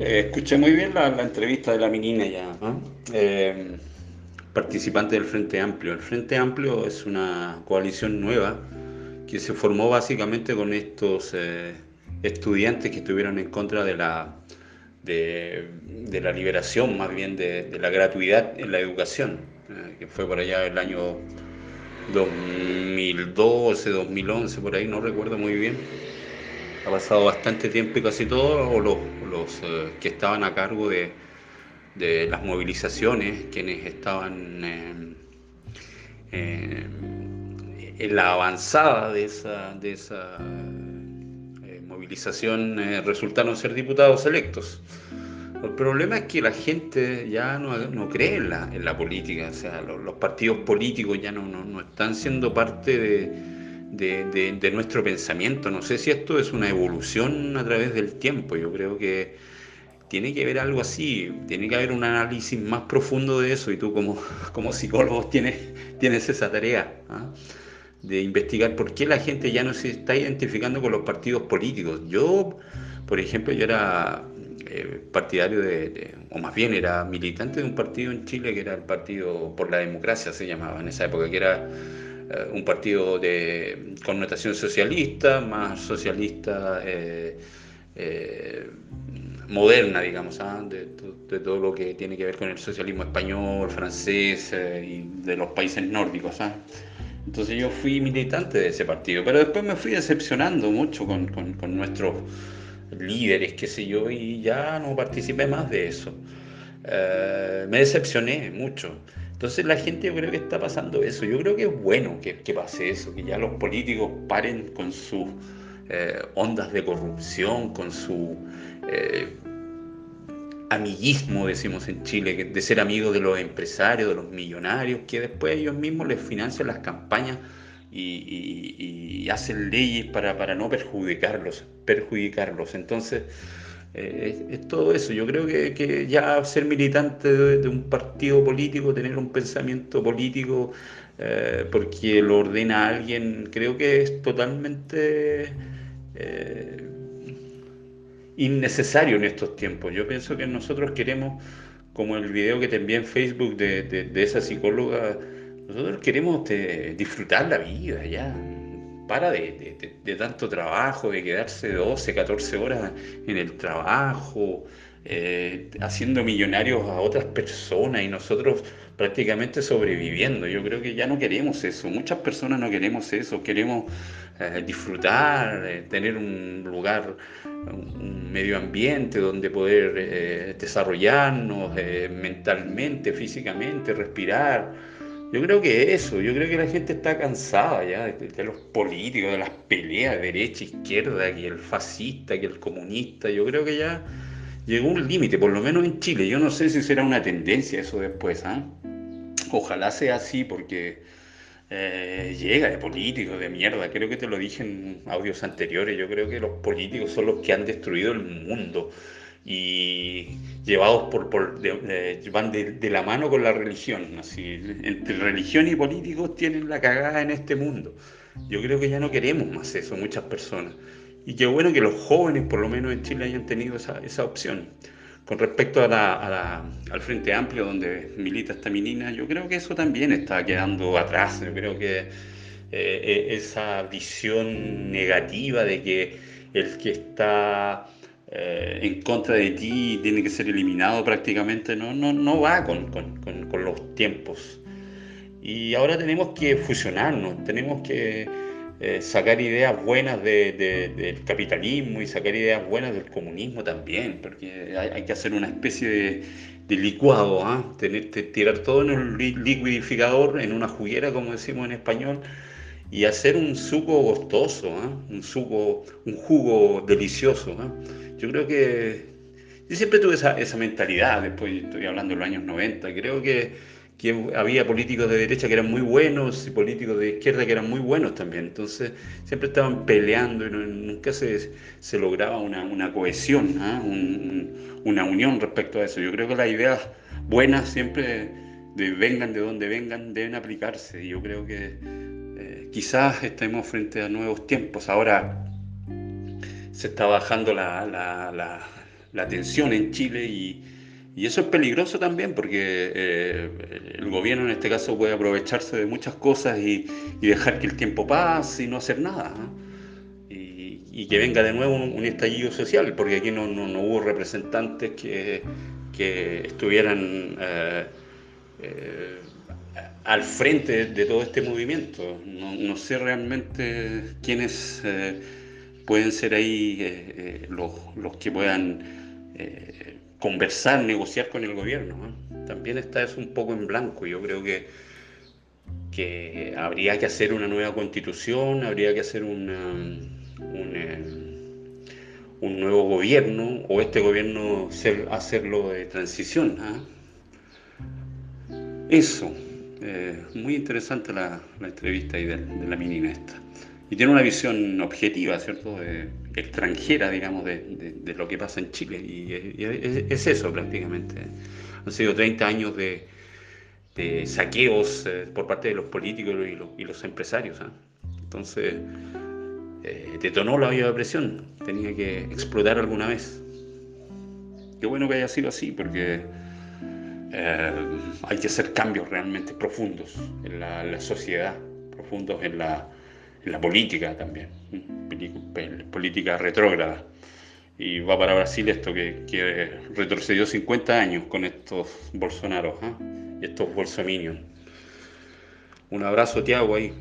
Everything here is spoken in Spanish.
Eh, escuché muy bien la, entrevista de la menina ya, eh, participante del Frente Amplio. El Frente Amplio es una coalición nueva que se formó básicamente con estos eh, estudiantes que estuvieron en contra de la, de, la liberación, más bien de, la gratuidad en la educación, que fue por allá el año 2012, 2011, por ahí, no recuerdo muy bien ha pasado bastante tiempo y casi todos los, eh, que estaban a cargo de, las movilizaciones, quienes estaban en la avanzada de esa, de esa eh, movilización, eh, resultaron ser diputados electos. El problema es que la gente ya no, cree en la, en política, o sea, los, partidos políticos ya no, no están siendo parte de de, nuestro pensamiento. No sé si esto es una evolución a través del tiempo. Yo creo que tiene que haber algo así, tiene que haber un análisis más profundo de eso y tú como, como psicólogo tienes, tienes esa tarea ¿ah? de investigar por qué la gente ya no se está identificando con los partidos políticos. Yo, por ejemplo, yo era eh, partidario de, o más bien era militante de un partido en Chile que era el Partido por la Democracia, se llamaba en esa época, que era eh, un partido de connotación socialista, más socialista eh, eh, moderna, digamos, ¿ah? de, todo lo que tiene que ver con el socialismo español, francés y de los países nórdicos. ¿ah? Entonces yo fui militante de ese partido, pero después me fui decepcionando mucho con, con nuestros líderes, qué sé yo, y ya no participé más de eso. me decepcioné mucho. Entonces la gente yo creo que está pasando eso. Yo creo que es bueno que, pase eso, que ya los políticos paren con sus eh, ondas de corrupción, con su eh, amiguismo, decimos en Chile, de ser amigos de los empresarios, de los millonarios, que después ellos mismos les financian las campañas y, hacen leyes para, para no perjudicarlos, perjudicarlos. Entonces, eh, es, todo eso. Yo creo que, ya ser militante de, un partido político, tener un pensamiento político, eh, porque lo ordena alguien, creo que es totalmente eh, innecesario en estos tiempos. Yo pienso que nosotros queremos, como el video que te envié en Facebook de, de esa psicóloga, nosotros queremos disfrutar la vida ya para de, tanto trabajo, de quedarse 12, 14 horas en el trabajo, eh, haciendo millonarios a otras personas y nosotros prácticamente sobreviviendo. Yo creo que ya no queremos eso, muchas personas no queremos eso, queremos eh, disfrutar, eh, tener un lugar, un medio ambiente donde poder desarrollarnos mentalmente, físicamente, respirar yo creo que eso, yo creo que la gente está cansada ya de, los políticos, de las peleas de derecha, izquierda, que el fascista, que el comunista. Yo creo que ya llegó un límite, por lo menos en Chile. Yo no sé si será una tendencia eso después. ¿ah? Ojalá sea así porque eh, llega de políticos de mierda. Creo que te lo dije en audios anteriores. Yo creo que los políticos son los que han destruido el mundo y llevados por, por van de, la mano con la religión. Así, entre religión y políticos tienen la cagada en este mundo. Yo creo que ya no queremos más eso, muchas personas. Y qué bueno que los jóvenes, por lo menos en Chile, hayan tenido esa, esa opción. Con respecto a la, al Frente Amplio, donde milita esta menina, yo creo que eso también está quedando atrás. Yo creo que eh, eh, esa visión negativa de que el que está eh, en contra de ti tiene que ser eliminado prácticamente, no, no, no va con, con, con, los tiempos. Y ahora tenemos que fusionarnos, tenemos que eh, sacar ideas buenas de, del capitalismo y sacar ideas buenas del comunismo también, porque hay, que hacer una especie de, de licuado, ¿ah? Tener, tirar todo en un liquidificador, en una juguera, como decimos en español, y hacer un suco gustoso, ¿ah? un suco, un jugo delicioso. ¿ah? Yo creo que yo siempre tuve esa, esa mentalidad, después estoy hablando de los años 90, creo que, que, había políticos de derecha que eran muy buenos y políticos de izquierda que eran muy buenos también, entonces siempre estaban peleando y nunca se, se, lograba una, una cohesión, ¿ah? una unión respecto a eso. Yo creo que las ideas buenas siempre, de, vengan de donde vengan, deben aplicarse y yo creo que eh, quizás estemos frente a nuevos tiempos. Ahora se está bajando la, la tensión en Chile y, eso es peligroso también porque eh, el gobierno en este caso puede aprovecharse de muchas cosas y, dejar que el tiempo pase y no hacer nada. Y, que venga de nuevo un, estallido social, porque aquí no, hubo representantes que, estuvieran eh, eh, al frente de, todo este movimiento. No, sé realmente quiénes pueden ser ahí los, los que puedan conversar, negociar con el gobierno. También está eso un poco en blanco. Yo creo que, que habría que hacer una nueva constitución, habría que hacer una, un, un nuevo gobierno o este gobierno hacerlo de transición. ¿ah? Eso, eh, muy interesante la, entrevista ahí de, de la menina esta y tiene una visión objetiva, ¿cierto? extranjera, digamos, de, lo que pasa en Chile. Y, es, eso prácticamente. Han sido 30 años de, saqueos eh, por parte de los políticos y los, empresarios. ¿ah? Entonces, eh, detonó la olla de presión. Tenía que explotar alguna vez. Qué bueno que haya sido así, porque eh, hay que hacer cambios realmente profundos en la sociedad, profundos en la la política también, política retrógrada. Y va para Brasil esto que, retrocedió 50 años con estos Bolsonaros ¿ah? y estos Bolsominion. Un abrazo, Tiago, ahí.